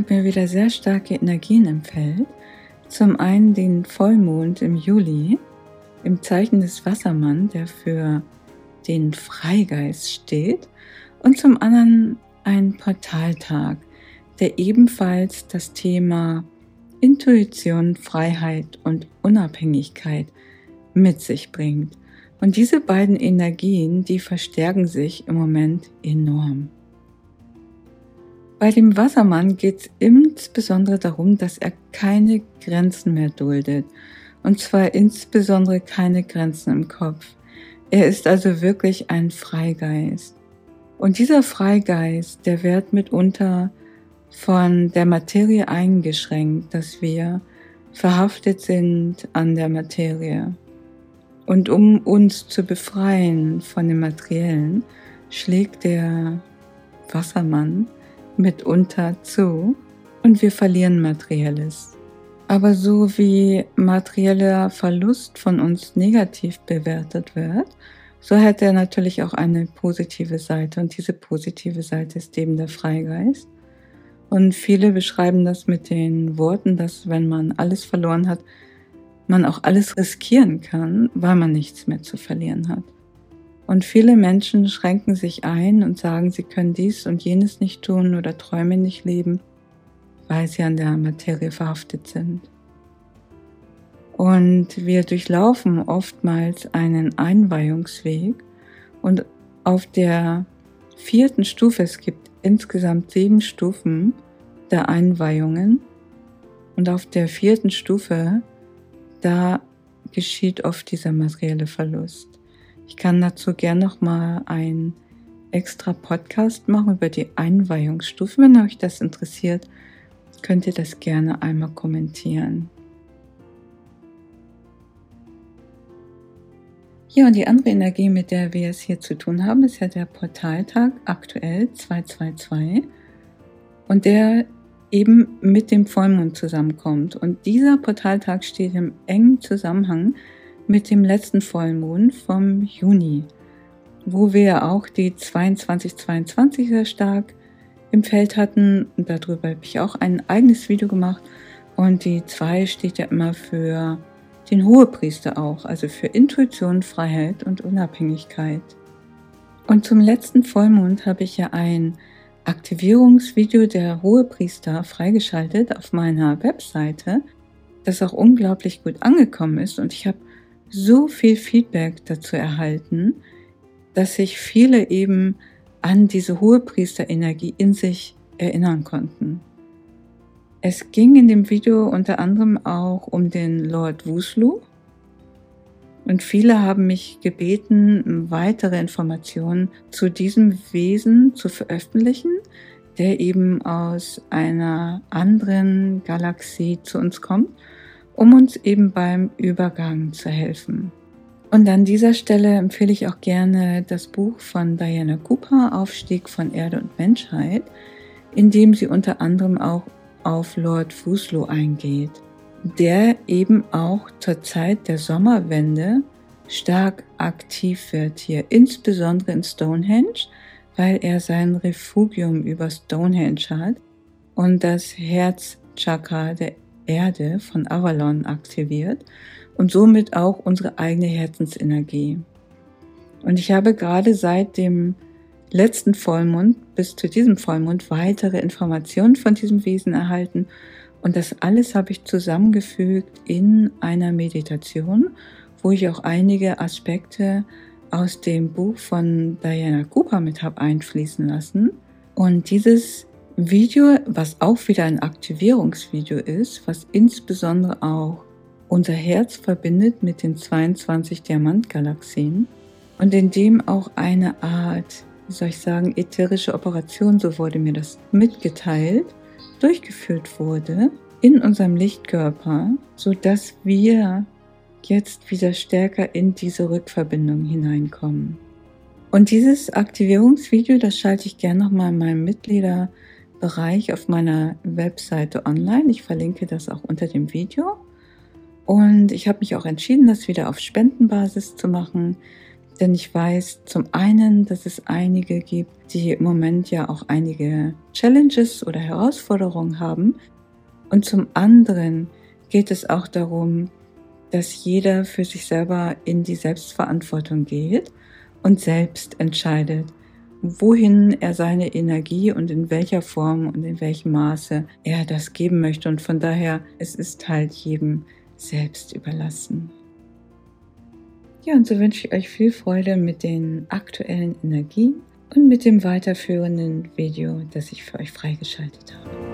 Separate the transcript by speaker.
Speaker 1: haben wir wieder sehr starke Energien im Feld. Zum einen den Vollmond im Juli im Zeichen des Wassermann, der für den Freigeist steht, und zum anderen ein Portaltag, der ebenfalls das Thema Intuition, Freiheit und Unabhängigkeit mit sich bringt. Und diese beiden Energien, die verstärken sich im Moment enorm. Bei dem Wassermann geht es insbesondere darum, dass er keine Grenzen mehr duldet. Und zwar insbesondere keine Grenzen im Kopf. Er ist also wirklich ein Freigeist. Und dieser Freigeist, der wird mitunter von der Materie eingeschränkt, dass wir verhaftet sind an der Materie. Und um uns zu befreien von dem Materiellen, schlägt der Wassermann mitunter zu und wir verlieren Materielles. Aber so wie materieller Verlust von uns negativ bewertet wird, so hat er natürlich auch eine positive Seite und diese positive Seite ist eben der Freigeist. Und viele beschreiben das mit den Worten, dass wenn man alles verloren hat, man auch alles riskieren kann, weil man nichts mehr zu verlieren hat. Und viele Menschen schränken sich ein und sagen, sie können dies und jenes nicht tun oder Träume nicht leben, weil sie an der Materie verhaftet sind. Und wir durchlaufen oftmals einen Einweihungsweg und auf der vierten Stufe, es gibt insgesamt sieben Stufen der Einweihungen und auf der vierten Stufe, da geschieht oft dieser materielle Verlust. Ich kann dazu gern noch mal ein extra Podcast machen über die Einweihungsstufe. Wenn euch das interessiert, könnt ihr das gerne einmal kommentieren. Ja, und die andere Energie, mit der wir es hier zu tun haben, ist ja der Portaltag aktuell 222 und der eben mit dem Vollmond zusammenkommt. Und dieser Portaltag steht im engen Zusammenhang mit dem letzten Vollmond vom Juni, wo wir auch die 2222 sehr stark im Feld hatten. Darüber habe ich auch ein eigenes Video gemacht. Und die 2 steht ja immer für den Hohepriester auch, also für Intuition, Freiheit und Unabhängigkeit. Und zum letzten Vollmond habe ich ja ein Aktivierungsvideo der Hohepriester freigeschaltet auf meiner Webseite, das auch unglaublich gut angekommen ist. Und ich habe so viel Feedback dazu erhalten, dass sich viele eben an diese hohe Priesterenergie in sich erinnern konnten. Es ging in dem Video unter anderem auch um den Lord Wuslu und viele haben mich gebeten, weitere Informationen zu diesem Wesen zu veröffentlichen, der eben aus einer anderen Galaxie zu uns kommt um uns eben beim Übergang zu helfen. Und an dieser Stelle empfehle ich auch gerne das Buch von Diana Cooper, Aufstieg von Erde und Menschheit, in dem sie unter anderem auch auf Lord Fuslo eingeht, der eben auch zur Zeit der Sommerwende stark aktiv wird hier, insbesondere in Stonehenge, weil er sein Refugium über Stonehenge hat und das Herzchakra der Erde von Avalon aktiviert und somit auch unsere eigene Herzensenergie. Und ich habe gerade seit dem letzten Vollmond bis zu diesem Vollmond weitere Informationen von diesem Wesen erhalten und das alles habe ich zusammengefügt in einer Meditation, wo ich auch einige Aspekte aus dem Buch von Diana Cooper mit habe einfließen lassen. Und dieses Video, was auch wieder ein Aktivierungsvideo ist, was insbesondere auch unser Herz verbindet mit den 22 Diamantgalaxien und in dem auch eine Art, wie soll ich sagen, ätherische Operation, so wurde mir das mitgeteilt, durchgeführt wurde in unserem Lichtkörper, so dass wir jetzt wieder stärker in diese Rückverbindung hineinkommen. Und dieses Aktivierungsvideo, das schalte ich gerne nochmal in meinem Mitglieder Bereich auf meiner Webseite online. Ich verlinke das auch unter dem Video. Und ich habe mich auch entschieden, das wieder auf Spendenbasis zu machen, Denn ich weiß zum einen, dass es einige gibt, die im Moment ja auch einige Challenges oder Herausforderungen haben. Und zum anderen geht es auch darum, dass jeder für sich selber in die Selbstverantwortung geht und selbst entscheidet, wohin er seine Energie und in welcher Form und in welchem Maße er das geben möchte. Und von daher, es ist halt jedem selbst überlassen. Ja, und so wünsche ich euch viel Freude mit den aktuellen Energien und mit dem weiterführenden Video, das ich für euch freigeschaltet habe.